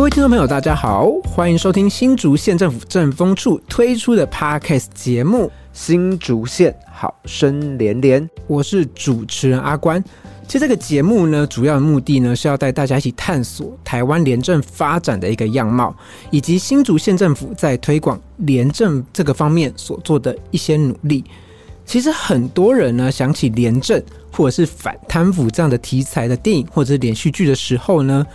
各位听众朋友，大家好，欢迎收听新竹县政府政风处推出的 Podcast 节目《新竹县好声连连》，我是主持人阿关。其实这个节目呢，主要的目的呢是要带大家一起探索台湾廉政发展的一个样貌，以及新竹县政府在推广廉政这个方面所做的一些努力。其实很多人呢想起廉政或者是反贪腐这样的题材的电影或者是连续剧的时候呢。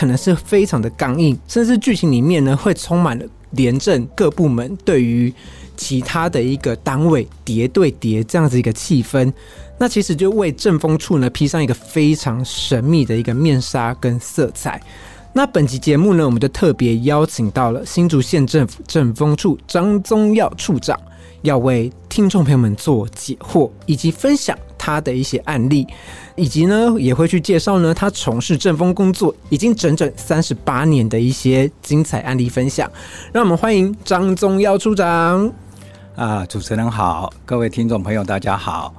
可能是非常的刚硬，甚至剧情里面呢会充满了廉政各部门对于其他的一个单位叠对叠这样子一个气氛，那其实就为政风处呢披上一个非常神秘的一个面纱跟色彩。那本集节目呢，我们就特别邀请到了新竹县政府政风处张宗耀处长，要为听众朋友们做解惑以及分享。他的一些案例，以及呢，也会去介绍呢，他从事政风工作已经整整三十八年的一些精彩案例分享。让我们欢迎张宗耀处长。啊，主持人好，各位听众朋友，大家好，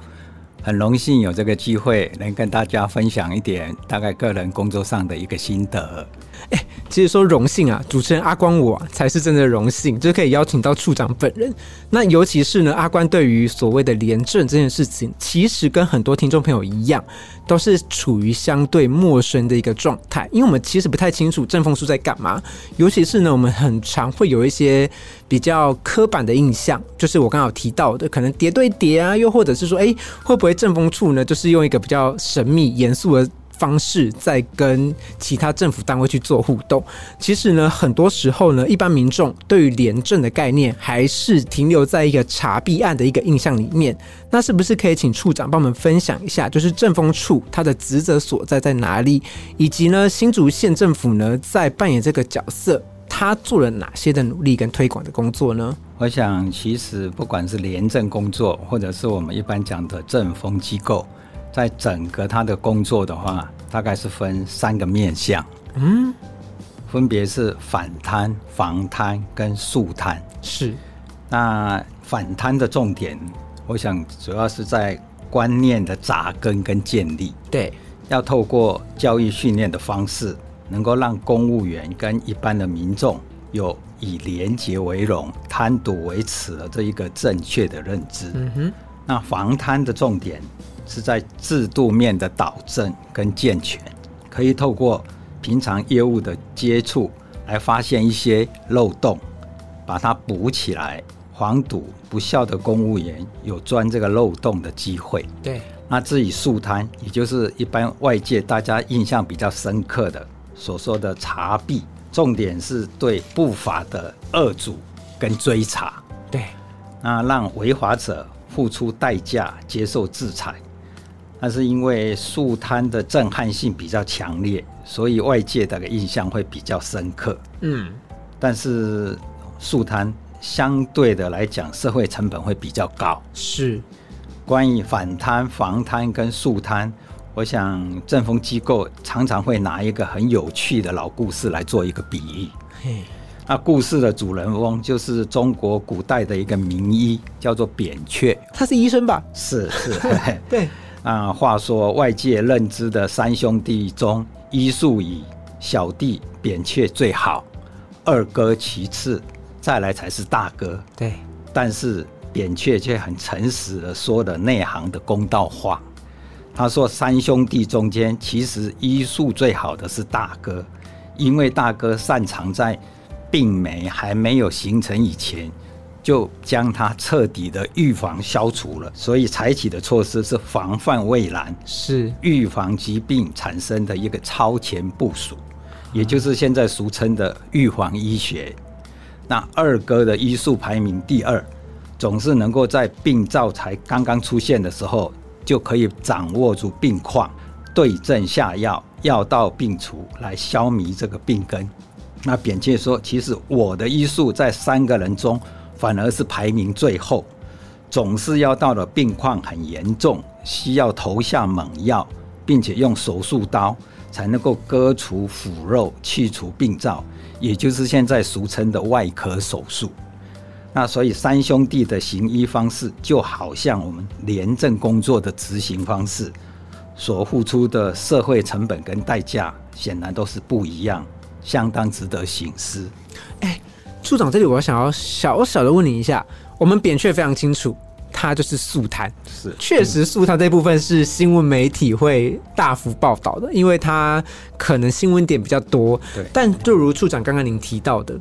很荣幸有这个机会能跟大家分享一点大概个人工作上的一个心得。哎，其实说荣幸啊，主持人阿光我才是真的荣幸，就可以邀请到处长本人。那尤其是呢，阿关对于所谓的廉政这件事情，其实跟很多听众朋友一样，都是处于相对陌生的一个状态，因为我们其实不太清楚正风书在干嘛。尤其是呢，我们很常会有一些比较刻板的印象，就是我刚好提到的，可能叠对叠啊，又或者是说，哎，会不会正风处呢，就是用一个比较神秘、严肃的。方式在跟其他政府单位去做互动，其实呢，很多时候呢，一般民众对于廉政的概念还是停留在一个查弊案的一个印象里面。那是不是可以请处长帮我们分享一下，就是政风处它的职责所在在哪里，以及呢，新竹县政府呢在扮演这个角色，他做了哪些的努力跟推广的工作呢？我想，其实不管是廉政工作，或者是我们一般讲的政风机构。在整个他的工作的话，大概是分三个面向，嗯，分别是反贪、防贪跟肃贪。是，那反贪的重点，我想主要是在观念的扎根跟建立。对，要透过教育训练的方式，能够让公务员跟一般的民众有以廉洁为荣、贪赌为耻的这一个正确的认知。嗯哼，那防贪的重点。是在制度面的导正跟健全，可以透过平常业务的接触来发现一些漏洞，把它补起来，防堵不孝的公务员有钻这个漏洞的机会。对，那至于速贪，也就是一般外界大家印象比较深刻的所说的查弊，重点是对不法的恶主跟追查。对，那让违法者付出代价，接受制裁。那是因为速贪的震撼性比较强烈，所以外界的印象会比较深刻。嗯，但是速贪相对的来讲，社会成本会比较高。是，关于反贪、防贪跟速贪，我想政风机构常常会拿一个很有趣的老故事来做一个比喻。嘿，那故事的主人翁就是中国古代的一个名医，叫做扁鹊。他是医生吧？是是，对。啊，话说外界认知的三兄弟中，医术以小弟扁鹊最好，二哥其次，再来才是大哥。对，但是扁鹊却很诚实的说的内行的公道话。他说，三兄弟中间，其实医术最好的是大哥，因为大哥擅长在病媒还没有形成以前。就将它彻底的预防消除了，所以采取的措施是防范未然，是预防疾病产生的一个超前部署，也就是现在俗称的预防医学。那二哥的医术排名第二，总是能够在病灶才刚刚出现的时候，就可以掌握住病况，对症下药，药到病除，来消弭这个病根。那扁鹊说，其实我的医术在三个人中。反而是排名最后，总是要到了病况很严重，需要投下猛药，并且用手术刀才能够割除腐肉、去除病灶，也就是现在俗称的外科手术。那所以三兄弟的行医方式，就好像我们廉政工作的执行方式，所付出的社会成本跟代价，显然都是不一样。相当值得醒思。处长，这里我想要小小的问你一下，我们扁鹊非常清楚，他就是素摊，是确实素摊这部分是新闻媒体会大幅报道的，因为它可能新闻点比较多。对但就如处长刚刚您提到的，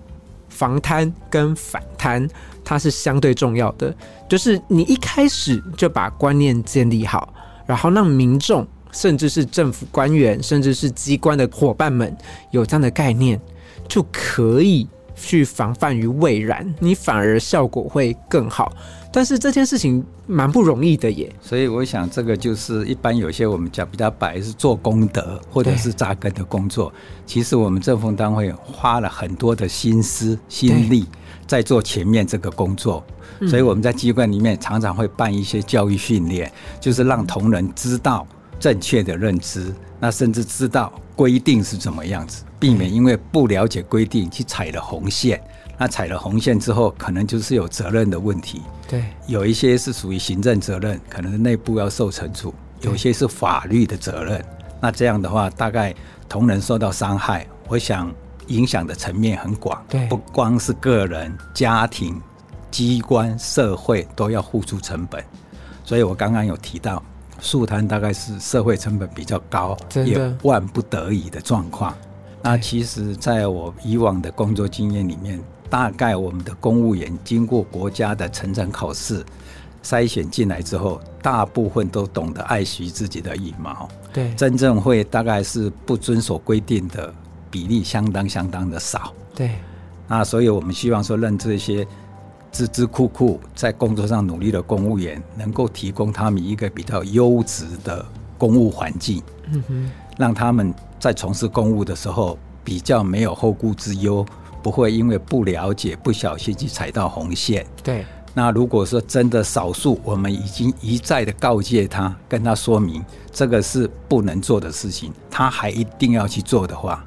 防贪跟反贪，它是相对重要的，就是你一开始就把观念建立好，然后让民众。甚至是政府官员，甚至是机关的伙伴们有这样的概念，就可以去防范于未然，你反而效果会更好。但是这件事情蛮不容易的耶。所以我想，这个就是一般有些我们讲比较白是做功德或者是扎根的工作。其实我们政府单位花了很多的心思心力在做前面这个工作，所以我们在机关里面常常会办一些教育训练，就是让同仁知道。正确的认知，那甚至知道规定是怎么样子，避免因为不了解规定去踩了红线。那踩了红线之后，可能就是有责任的问题。对，有一些是属于行政责任，可能内部要受惩处；有些是法律的责任。那这样的话，大概同仁受到伤害，我想影响的层面很广，对不光是个人、家庭、机关、社会都要付出成本。所以我刚刚有提到。树摊大概是社会成本比较高，也万不得已的状况。那其实，在我以往的工作经验里面，大概我们的公务员经过国家的层层考试筛选进来之后，大部分都懂得爱惜自己的羽毛。对，真正会大概是不遵守规定的比例相当相当的少。对，那所以我们希望说，让这些。孜孜酷酷在工作上努力的公务员，能够提供他们一个比较优质的公务环境，嗯哼，让他们在从事公务的时候比较没有后顾之忧，不会因为不了解不小心去踩到红线。对，那如果说真的少数，我们已经一再的告诫他，跟他说明这个是不能做的事情，他还一定要去做的话，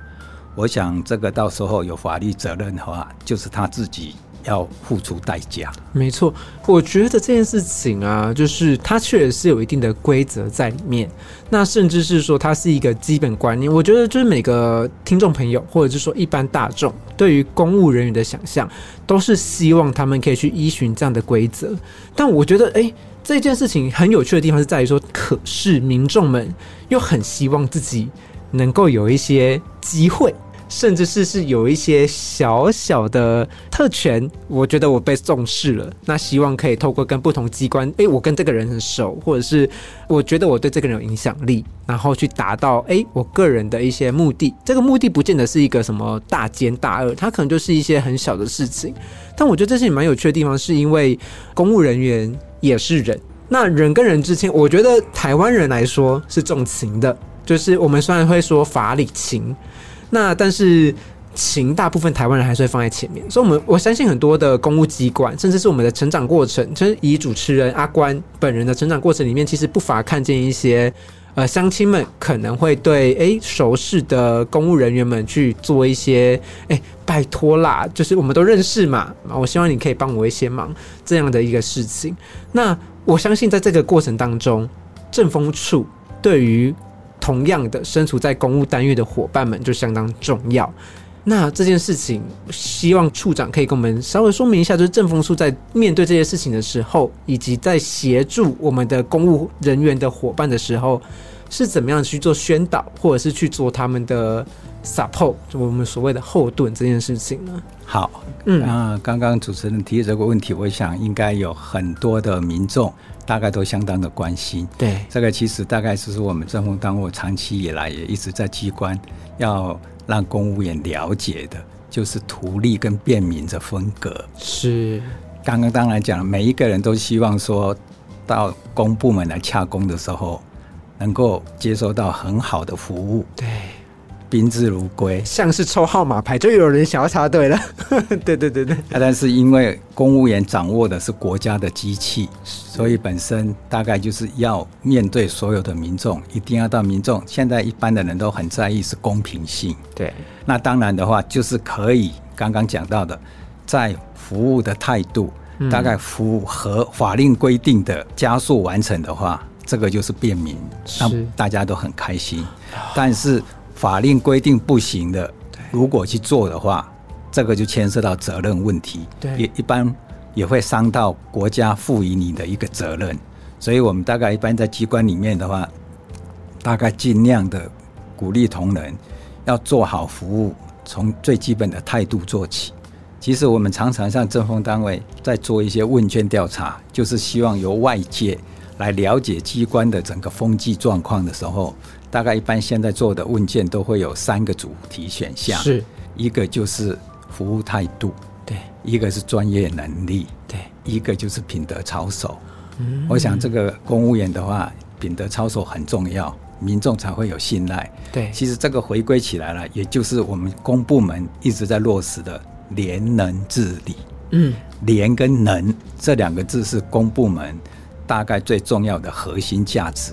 我想这个到时候有法律责任的话，就是他自己。要付出代价，没错。我觉得这件事情啊，就是它确实是有一定的规则在里面。那甚至是说，它是一个基本观念。我觉得，就是每个听众朋友，或者是说一般大众，对于公务人员的想象，都是希望他们可以去依循这样的规则。但我觉得，哎，这件事情很有趣的地方是在于说，可是民众们又很希望自己能够有一些机会。甚至是是有一些小小的特权，我觉得我被重视了。那希望可以透过跟不同机关，哎，我跟这个人很熟，或者是我觉得我对这个人有影响力，然后去达到哎我个人的一些目的。这个目的不见得是一个什么大奸大恶，它可能就是一些很小的事情。但我觉得这是蛮有趣的地方，是因为公务人员也是人，那人跟人之间，我觉得台湾人来说是重情的，就是我们虽然会说法理情。那但是情大部分台湾人还是会放在前面，所以我们我相信很多的公务机关，甚至是我们的成长过程，就是以主持人阿关本人的成长过程里面，其实不乏看见一些呃乡亲们可能会对诶熟识的公务人员们去做一些诶拜托啦，就是我们都认识嘛，我希望你可以帮我一些忙这样的一个事情。那我相信在这个过程当中，政风处对于同样的，身处在公务单位的伙伴们就相当重要。那这件事情，希望处长可以跟我们稍微说明一下，就是政风处在面对这些事情的时候，以及在协助我们的公务人员的伙伴的时候，是怎么样去做宣导，或者是去做他们的 support，我们所谓的后盾这件事情呢？好，嗯，那刚刚主持人提的这个问题，我想应该有很多的民众。大概都相当的关心，对这个其实大概就是我们政府单位长期以来也一直在机关要让公务员了解的，就是图利跟便民的风格。是，刚刚当然讲，每一个人都希望说到公部门来洽公的时候，能够接收到很好的服务。对。宾至如归，像是抽号码牌，就有人想要插队了。对对对对，但是因为公务员掌握的是国家的机器，所以本身大概就是要面对所有的民众，一定要到民众。现在一般的人都很在意是公平性。对，那当然的话，就是可以刚刚讲到的，在服务的态度，大概符合法令规定的加速完成的话，这个就是便民，让大家都很开心。但是。法令规定不行的，如果去做的话，这个就牵涉到责任问题，对也一般也会伤到国家赋予你的一个责任。所以我们大概一般在机关里面的话，大概尽量的鼓励同仁要做好服务，从最基本的态度做起。其实我们常常向政风单位在做一些问卷调查，就是希望由外界来了解机关的整个风气状况的时候，大概一般现在做的问卷都会有三个主题选项，是，一个就是服务态度，对。一个是专业能力，对，一个就是品德操守。嗯。我想这个公务员的话，品德操守很重要，民众才会有信赖。对，其实这个回归起来了，也就是我们公部门一直在落实的廉能治理。嗯，廉跟能这两个字是公部门大概最重要的核心价值。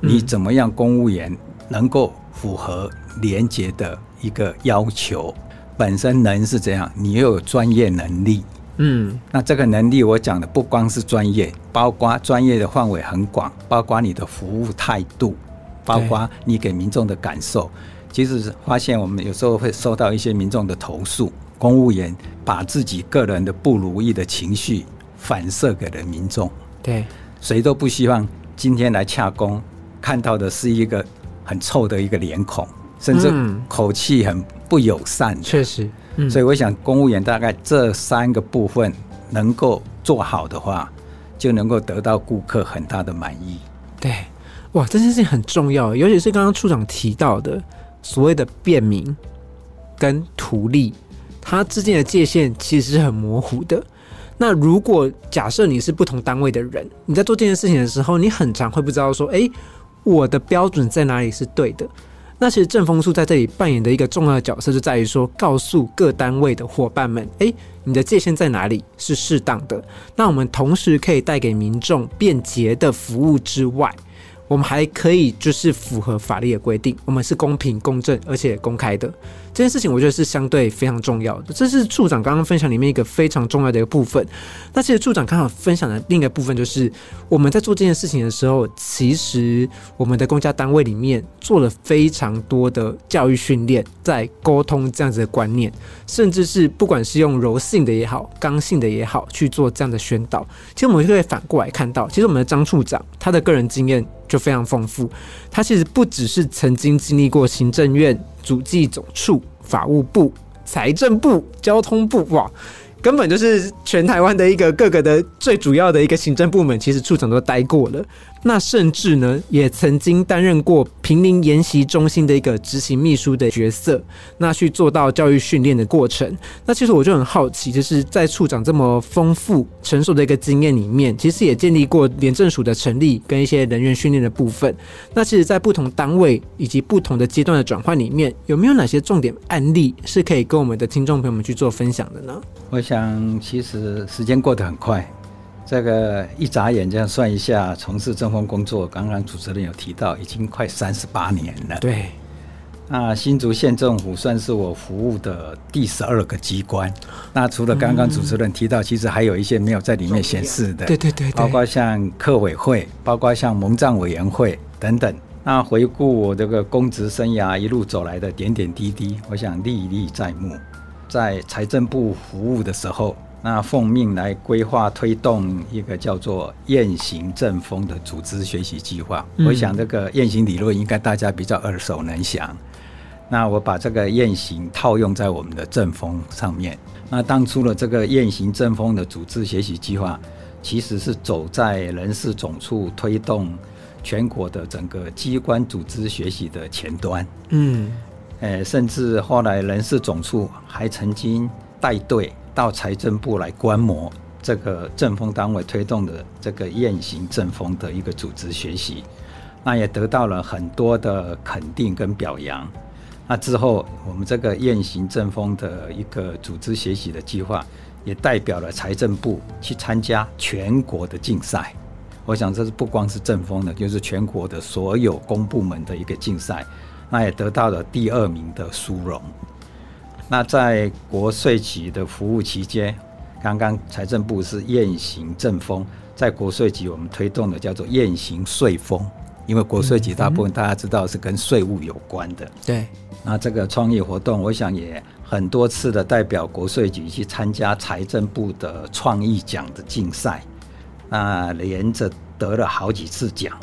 你怎么样，公务员能够符合廉洁的一个要求？本身人是这样，你又有专业能力。嗯，那这个能力，我讲的不光是专业，包括专业的范围很广，包括你的服务态度，包括你给民众的感受。其实发现我们有时候会收到一些民众的投诉，公务员把自己个人的不如意的情绪反射给了民众，对，谁都不希望今天来洽工看到的是一个很臭的一个脸孔，甚至嗯口气很不友善的。确实，嗯，所以我想，公务员大概这三个部分能够做好的话，就能够得到顾客很大的满意。对，哇，这件事情很重要，尤其是刚刚处长提到的所谓的便民跟图利，它之间的界限其实是很模糊的。那如果假设你是不同单位的人，你在做这件事情的时候，你很常会不知道说，诶，我的标准在哪里是对的。那其实正风处在这里扮演的一个重要的角色，就在于说，告诉各单位的伙伴们，诶，你的界限在哪里是适当的。那我们同时可以带给民众便捷的服务之外，我们还可以就是符合法律的规定，我们是公平、公正而且公开的。这件事情我觉得是相对非常重要的，这是处长刚刚分享里面一个非常重要的一个部分。那其实处长刚好分享的另一个部分就是，我们在做这件事情的时候，其实我们的公家单位里面做了非常多的教育训练，在沟通这样子的观念，甚至是不管是用柔性的也好，刚性的也好，去做这样的宣导。其实我们就会反过来看到，其实我们的张处长他的个人经验就非常丰富，他其实不只是曾经经历过行政院、主计总处、法务部、财政部、交通部，哇，根本就是全台湾的一个各个的最主要的一个行政部门，其实处长都待过了。那甚至呢，也曾经担任过平林研习中心的一个执行秘书的角色，那去做到教育训练的过程。那其实我就很好奇，就是在处长这么丰富成熟的一个经验里面，其实也建立过廉政署的成立跟一些人员训练的部分。那其实，在不同单位以及不同的阶段的转换里面，有没有哪些重点案例是可以跟我们的听众朋友们去做分享的呢？我想，其实时间过得很快，这个一眨眼这样算一下，从事政风工作，刚刚主持人有提到，已经快三十八年了。对，那新竹县政府算是我服务的第十二个机关。那除了刚刚主持人提到，其实还有一些没有在里面显示的，对对对对，包括像客委会，包括像蒙藏委员会等等。那回顾我这个公职生涯一路走来的点点滴滴，我想历历在目。在财政部服务的时候，那奉命来规划推动一个叫做“雁行正风”的组织学习计划。嗯我想这个雁行理论应该大家比较耳熟能详。那我把这个雁行套用在我们的正风上面。那当初的这个雁行正风的组织学习计划，其实是走在人事总处推动全国的整个机关组织学习的前端。嗯，呃，甚至后来人事总处还曾经带队到财政部来观摩这个政风单位推动的这个雁行政风的一个组织学习，那也得到了很多的肯定跟表扬。那之后，我们这个雁行政风的一个组织学习的计划，也代表了财政部去参加全国的竞赛。我想这是不光是政风的，就是全国的所有公部门的一个竞赛，那也得到了第二名的殊荣。那在国税局的服务期间，刚刚财政部是雁行正风，在国税局我们推动的叫做雁行税风。因为国税局大部分大家知道是跟税务有关的。对，那这个创意活动，我想也很多次的代表国税局去参加财政部的创意奖的竞赛，那连着得了好几次奖。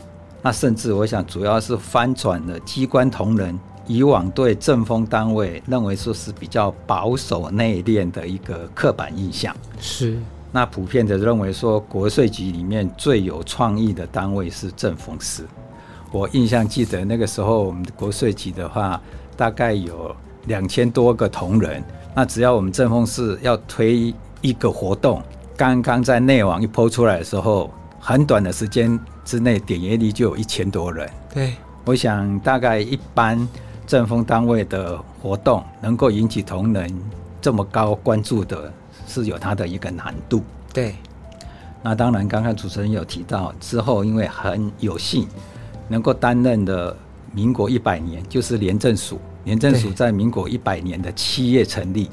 那甚至我想，主要是翻转了机关同仁以往对政风单位认为说是比较保守内敛的一个刻板印象。是。那普遍的认为说，国税局里面最有创意的单位是政风司。我印象记得那个时候，我们国税局的话，大概有两千多个同仁。那只要我们政风司要推一个活动，刚刚在内网一抛出来的时候，很短的时间之内，点阅率就有一千多人。对，我想大概一般政风单位的活动能够引起同仁这么高关注的。是有它的一个难度。对，那当然，刚刚主持人有提到之后，因为很有幸能够担任的民国一百年，就是廉政署。廉政署在民国一百年的七月成立，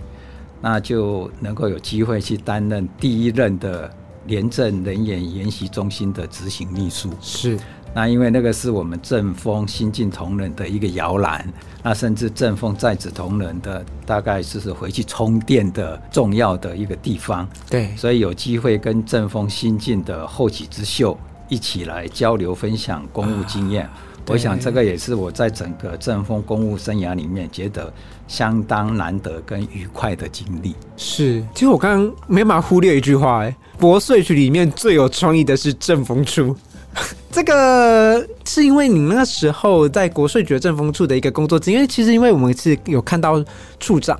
那就能够有机会去担任第一任的廉政人员研习中心的执行秘书。是。那因为那个是我们正风新进同仁的一个摇篮，那甚至正风在职同仁的大概就是回去充电的重要的一个地方。对，所以有机会跟正风新进的后起之秀一起来交流分享公务经验，我想这个也是我在整个正风公务生涯里面觉得相当难得跟愉快的经历。是，其实我刚刚没法忽略一句话，哎，国税局里面最有创意的是正风处。这个是因为你那时候在国税局政风处的一个工作因为，其实因为我们是有看到处长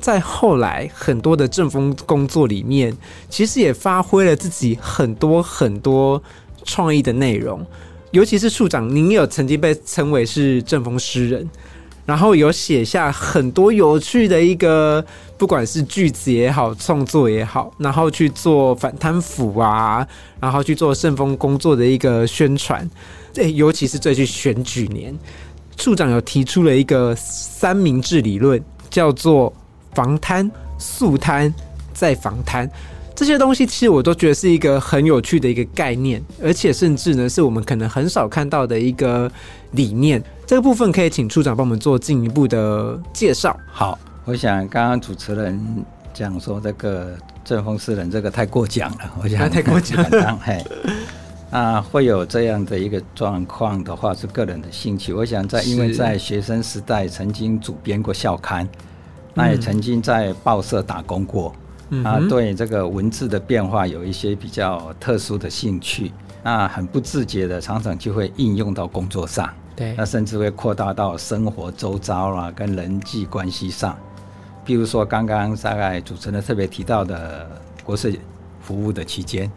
在后来很多的政风工作里面，其实也发挥了自己很多很多创意的内容，尤其是处长，您有曾经被称为是政风诗人。然后有写下很多有趣的一个，不管是句子也好，创作也好，然后去做反贪腐啊，然后去做顺丰工作的一个宣传。这尤其是最近选举年，处长有提出了一个三明治理论，叫做防贪、速贪、再防贪。这些东西其实我都觉得是一个很有趣的一个概念，而且甚至呢是我们可能很少看到的一个理念。这个部分可以请处长帮我们做进一步的介绍。好，我想刚刚主持人讲说这个正风四人这个太过奖了，我想太过奖了。嘿，啊，会有这样的一个状况的话是个人的兴趣。我想在因为在学生时代曾经主编过校刊，那也曾经在报社打工过。啊，对这个文字的变化有一些比较特殊的兴趣，那很不自觉的，常常就会应用到工作上。对，那甚至会扩大到生活周遭啦，跟人际关系上。比如说刚刚大概主持人特别提到的国税服务的期间，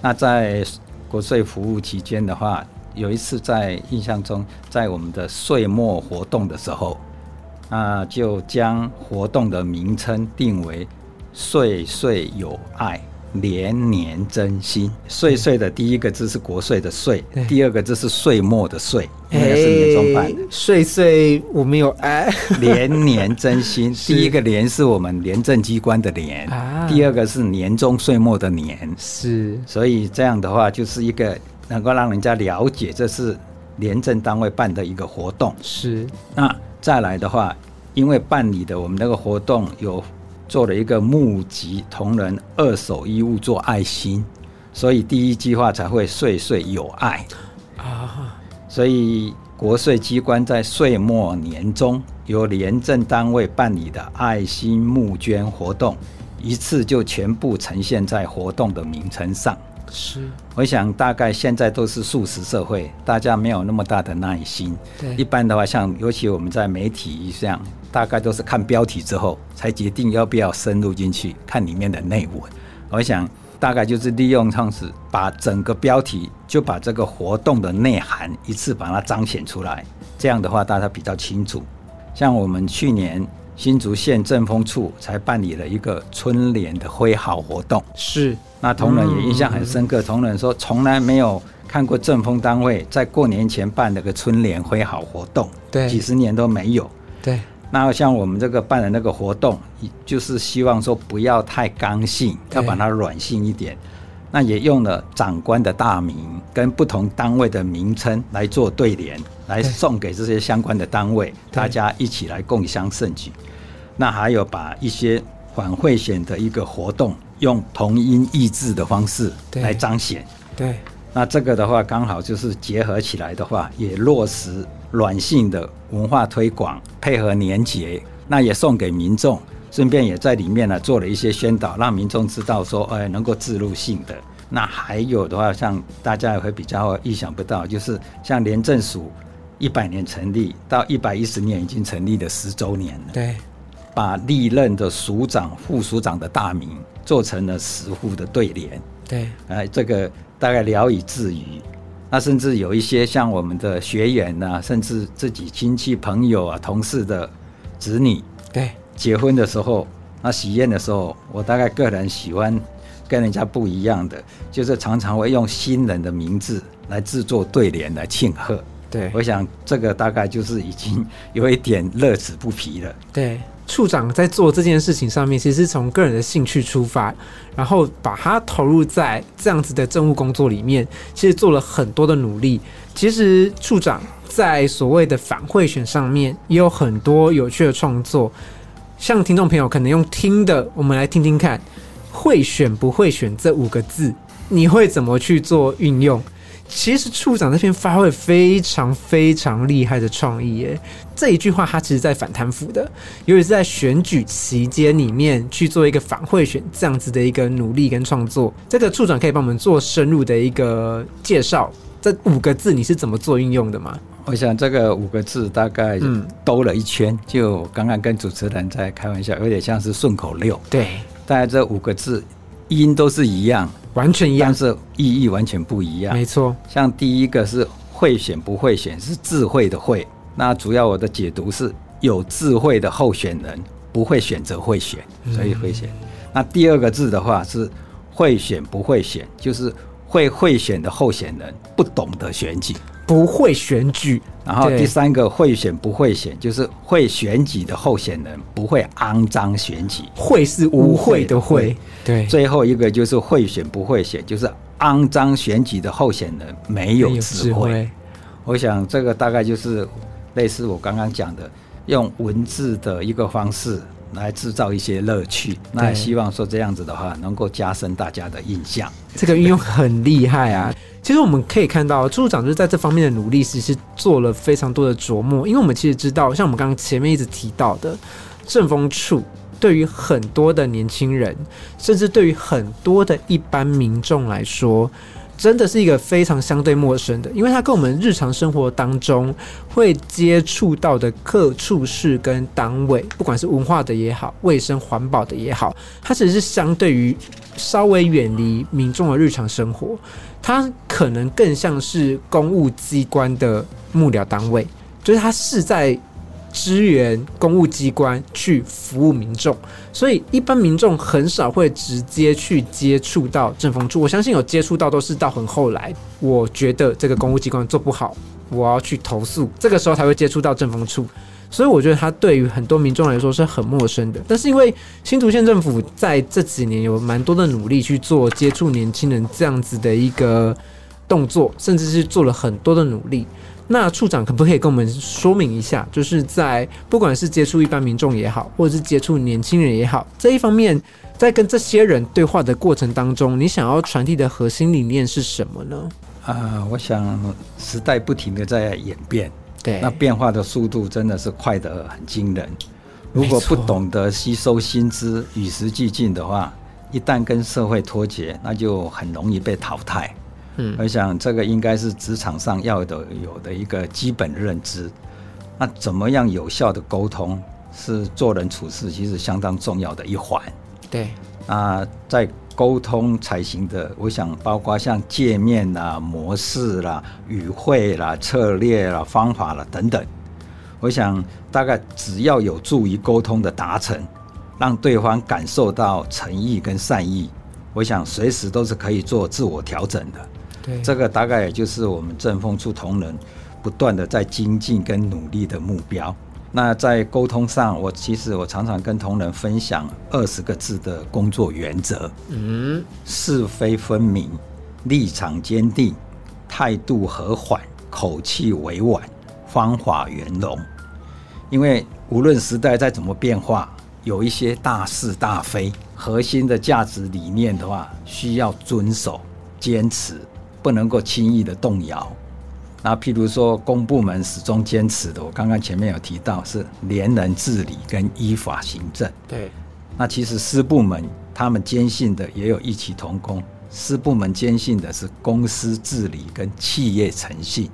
那在国税服务期间的话，有一次在印象中，在我们的岁末活动的时候，那就将活动的名称定为。岁岁有爱，年年真心。岁岁的第一个字是国税的岁，第二个字是岁末的岁，应该是年终版的。岁岁我们有爱，年年真心。第一个年是我们廉政机关的年，第二个是年终岁末的年。是，所以这样的话就是一个能够让人家了解这是廉政单位办的一个活动。是，那再来的话，因为办理的我们那个活动有。做了一个募集同仁二手衣物做爱心，所以第一句话才会岁岁有爱啊。所以国税机关在岁末年终由廉政单位办理的爱心募捐活动，一次就全部呈现在活动的名称上。是，我想大概现在都是素食社会，大家没有那么大的耐心。对，一般的话，像尤其我们在媒体上。大概都是看标题之后才决定要不要深入进去看里面的内文。我想大概就是利用上是把整个标题就把这个活动的内涵一次把它彰显出来，这样的话大家比较清楚。像我们去年新竹县政风处才办理了一个春联的挥毫活动，是那同仁也印象很深刻。同仁说从来没有看过政风单位在过年前办了个春联挥毫活动，对，几十年都没有，对。那像我们这个办的那个活动，就是希望说不要太刚性，要把它软性一点。那也用了长官的大名跟不同单位的名称来做对联，来送给这些相关的单位，大家一起来共襄盛举。那还有把一些反贿选的一个活动，用同音异字的方式来彰显。对，那这个的话，刚好就是结合起来的话，也落实软性的文化推广，配合年节，那也送给民众。顺便也在里面呢做了一些宣导，让民众知道说，哎，能够自入性的。那还有的话，像大家也会比较意想不到，就是像廉政署一百年成立到一百一十年已经成立的十周年了。对，把历任的署长、副署长的大名做成了十户的对联。对，哎，这个大概聊以自娱。那甚至有一些像我们的学员呐，甚至自己亲戚朋友啊、同事的子女。对。结婚的时候，那喜宴的时候，我大概个人喜欢跟人家不一样的，就是常常会用新人的名字来制作对联来庆贺。对，我想这个大概就是已经有一点乐此不疲了。对，处长在做这件事情上面，其实从个人的兴趣出发，然后把它投入在这样子的政务工作里面，其实做了很多的努力。其实处长在所谓的反贿选上面，也有很多有趣的创作。像听众朋友可能用听的，我们来听听看，会选不会选这五个字，你会怎么去做运用？其实处长那边发挥非常非常厉害的创意耶。这一句话他其实在反贪腐的，尤其是在选举期间里面去做一个反贿选这样子的一个努力跟创作。这个处长可以帮我们做深入的一个介绍，这五个字你是怎么做运用的吗？我想这个五个字大概兜了一圈，就刚刚跟主持人在开玩笑，有点像是顺口溜。对，大概这五个字音都是一样，完全一样，但是意义完全不一样。没错，像第一个是会选不会选，是智慧的会。那主要我的解读是有智慧的候选人不会选择会选，所以会选。那第二个字的话是会选不会选，就是会会选的候选人不懂得选举。不会选举，然后第三个会选不会选，就是会选举的候选人不会肮脏选举，会是污秽的会。对，最后一个就是会选不会选，就是肮脏选举的候选人没有智慧。我想这个大概就是类似我刚刚讲的，用文字的一个方式来制造一些乐趣。那希望说这样子的话，能够加深大家的印象。这个运用很厉害啊。其实我们可以看到，处长就是在这方面的努力，其实做了非常多的琢磨。因为我们其实知道，像我们刚刚前面一直提到的，政风处对于很多的年轻人，甚至对于很多的一般民众来说，真的是一个非常相对陌生的，因为它跟我们日常生活当中会接触到的各处事跟单位，不管是文化的也好，卫生环保的也好，它其实是相对于稍微远离民众的日常生活。它可能更像是公务机关的幕僚单位，就是它是在支援公务机关去服务民众，所以一般民众很少会直接去接触到政风处。我相信有接触到都是到很后来，我觉得这个公务机关做不好，我要去投诉，这个时候才会接触到政风处。所以我觉得他对于很多民众来说是很陌生的，但是因为新竹县政府在这几年有蛮多的努力去做接触年轻人这样子的一个动作，甚至是做了很多的努力。那处长可不可以跟我们说明一下，就是在不管是接触一般民众也好，或者是接触年轻人也好，这一方面在跟这些人对话的过程当中，你想要传递的核心理念是什么呢？啊，我想时代不停的在演变。对，那变化的速度真的是快得很惊人。如果不懂得吸收新知、与时俱进的话，一旦跟社会脱节，那就很容易被淘汰。嗯，我想这个应该是职场上要的有的一个基本认知。那怎么样有效的沟通，是做人处事其实相当重要的一环。对，啊，在。沟通才行的，我想包括像界面啦、模式啦、语汇啦、策略啦、方法啦等等。我想大概只要有助于沟通的达成，让对方感受到诚意跟善意，我想随时都是可以做自我调整的。这个大概也就是我们正风处同仁不断的在精进跟努力的目标。那在沟通上，我其实我常常跟同仁分享二十个字的工作原则：嗯，是非分明，立场坚定，态度和缓，口气委婉，方法圆融。因为无论时代再怎么变化，有一些大是大非，核心的价值理念的话，需要遵守、坚持，不能够轻易的动摇。那譬如说，公部门始终坚持的，我刚刚前面有提到是廉能治理跟依法行政。对。那其实私部门他们坚信的也有异曲同工，私部门坚信的是公司治理跟企业诚信。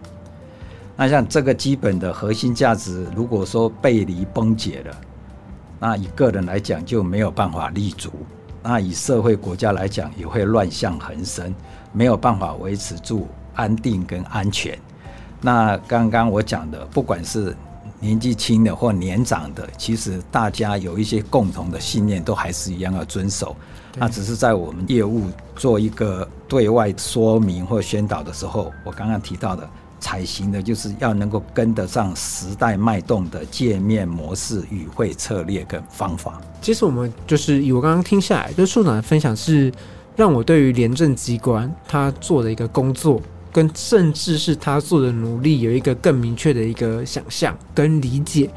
那像这个基本的核心价值，如果说背离崩解了，那以个人来讲就没有办法立足；那以社会国家来讲，也会乱象横生，没有办法维持住安定跟安全。那刚刚我讲的，不管是年纪轻的或年长的，其实大家有一些共同的信念，都还是一样要遵守。那只是在我们业务做一个对外说明或宣导的时候，我刚刚提到的，采行的就是要能够跟得上时代脉动的界面模式、与会策略跟方法。其实我们就是以我刚刚听下来，就是处长的分享是让我对于廉政机关他做的一个工作。跟甚至是他做的努力有一个更明确的一个想象跟理解，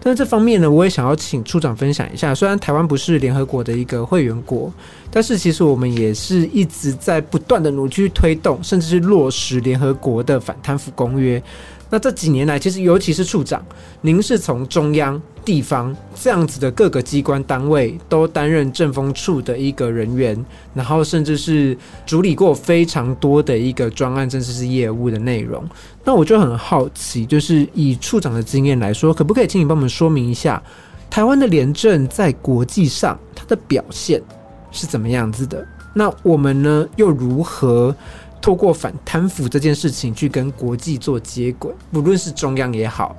但是这方面呢，我也想要请处长分享一下。虽然台湾不是联合国的一个会员国，但是其实我们也是一直在不断的努力去推动，甚至是落实联合国的反贪腐公约。那这几年来，其实尤其是处长，您是从中央、地方这样子的各个机关单位都担任政风处的一个人员，然后甚至是处理过非常多的一个专案，甚至是业务的内容。那我就很好奇，就是以处长的经验来说，可不可以请你帮我们说明一下，台湾的廉政在国际上它的表现是怎么样子的？那我们呢，又如何？透过反贪腐这件事情去跟国际做接轨，不论是中央也好，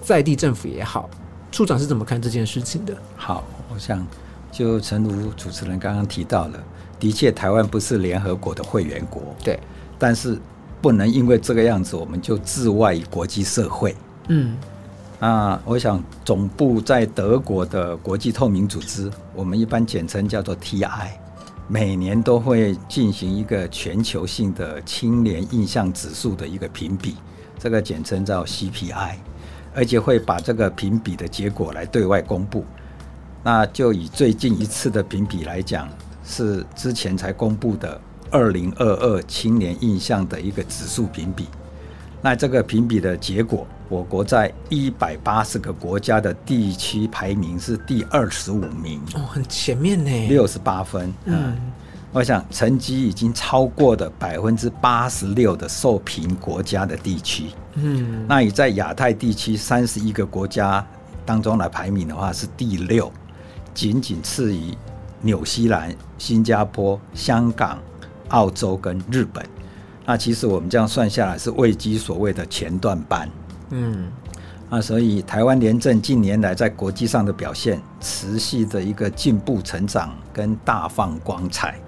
在地政府也好，处长是怎么看这件事情的？好，我想就诚如主持人刚刚提到了，的确台湾不是联合国的会员国，对，但是不能因为这个样子我们就置外于国际社会。嗯，啊，我想总部在德国的国际透明组织，我们一般简称叫做 TI。每年都会进行一个全球性的青年印象指数的一个评比，这个简称叫 CPI，而且会把这个评比的结果来对外公布。那就以最近一次的评比来讲，是之前才公布的二零二二青年印象的一个指数评比。那这个评比的结果，我国在一百八十个国家的地区排名是第二十五名，哦，很前面呢，六十八分。嗯，我想成绩已经超过的百分之八十六的受评国家的地区。嗯，那以在亚太地区三十一个国家当中来排名的话，是第六，仅仅次于纽西兰、新加坡、香港、澳洲跟日本。那其实我们这样算下来是位居所谓的前段班，嗯，啊，所以台湾廉政近年来在国际上的表现持续的一个进步成长跟大放光彩，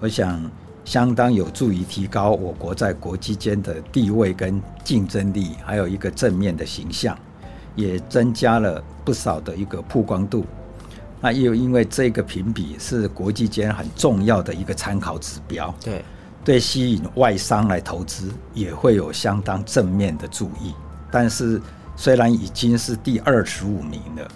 我想相当有助于提高我国在国际间的地位跟竞争力，还有一个正面的形象，也增加了不少的一个曝光度。那又因为这个评比是国际间很重要的一个参考指标，对。对吸引外商来投资也会有相当正面的注意，但是虽然已经是第二十五名了，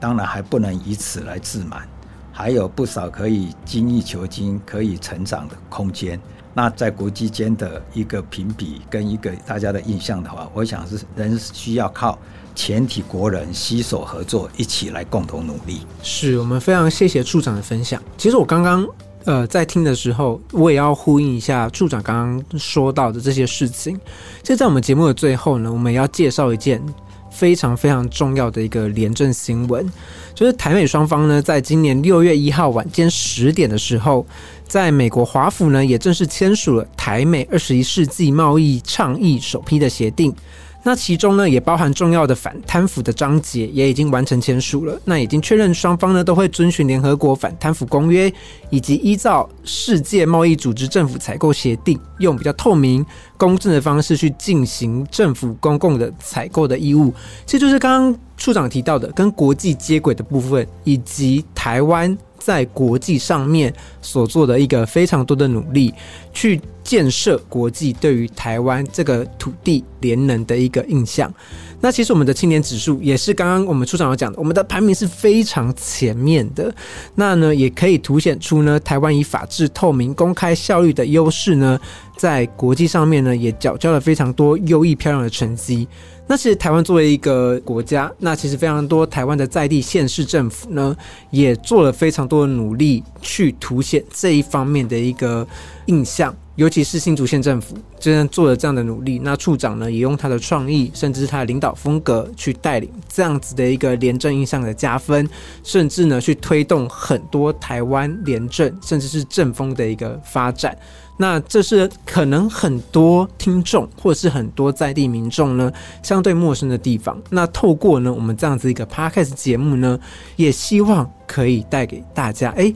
当然还不能以此来自满，还有不少可以精益求精、可以成长的空间。那在国际间的一个评比跟一个大家的印象的话，我想是仍需要靠全体国人携手合作，一起来共同努力。是我们非常谢谢处长的分享。其实我刚刚。呃，在听的时候，我也要呼应一下处长刚刚说到的这些事情。就在我们节目的最后呢，我们要介绍一件非常非常重要的一个廉政新闻，就是台美双方呢，在今年六月一号晚间十点的时候，在美国华府呢，也正式签署了台美二十一世纪贸易倡议首批的协定。那其中呢，也包含重要的反贪腐的章节，也已经完成签署了。那已经确认双方呢都会遵循联合国反贪腐公约，以及依照世界贸易组织政府采购协定，用比较透明、公正的方式去进行政府公共的采购的义务。这就是刚刚处长提到的，跟国际接轨的部分，以及台湾。在国际上面所做的一个非常多的努力，去建设国际对于台湾这个土地联能的一个印象。那其实我们的青年指数也是刚刚我们出场有讲的，我们的排名是非常前面的。那呢，也可以凸显出呢，台湾以法治、透明、公开、效率的优势呢，在国际上面呢，也缴交了非常多优异漂亮的成绩。那其实台湾作为一个国家，那其实非常多台湾的在地县市政府呢，也做了非常多的努力去凸显这一方面的一个印象。尤其是新竹县政府，真的做了这样的努力。那处长呢，也用他的创意，甚至是他的领导风格，去带领这样子的一个廉政印象的加分，甚至呢，去推动很多台湾廉政，甚至是政风的一个发展。那这是可能很多听众或者是很多在地民众呢相对陌生的地方。那透过呢我们这样子一个 podcast 节目呢，也希望可以带给大家，哎，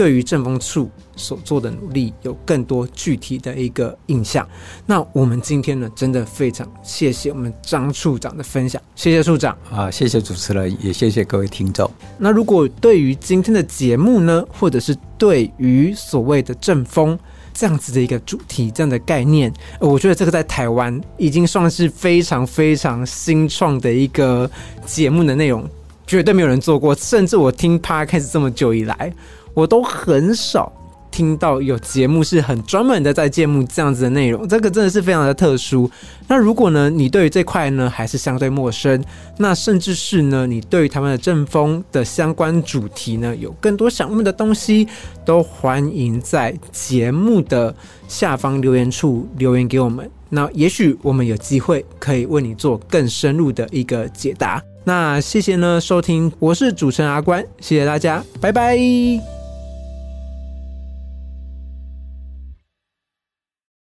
对于政风处所做的努力有更多具体的一个印象。那我们今天呢，真的非常谢谢我们张处长的分享，谢谢处长啊，谢谢主持人，也谢谢各位听众。那如果对于今天的节目呢，或者是对于所谓的政风，这样子的一个主题，这样的概念，我觉得这个在台湾已经算是非常非常新创的一个节目的内容，绝对没有人做过。甚至我听 Podcast 这么久以来，我都很少。听到有节目是很专门的在节目这样子的内容，这个真的是非常的特殊。那如果呢，你对于这块呢还是相对陌生，那甚至是呢，你对于他们的阵风的相关主题呢有更多想问的东西，都欢迎在节目的下方留言处留言给我们。那也许我们有机会可以为你做更深入的一个解答。那谢谢呢收听，我是主持人阿关，谢谢大家，拜拜。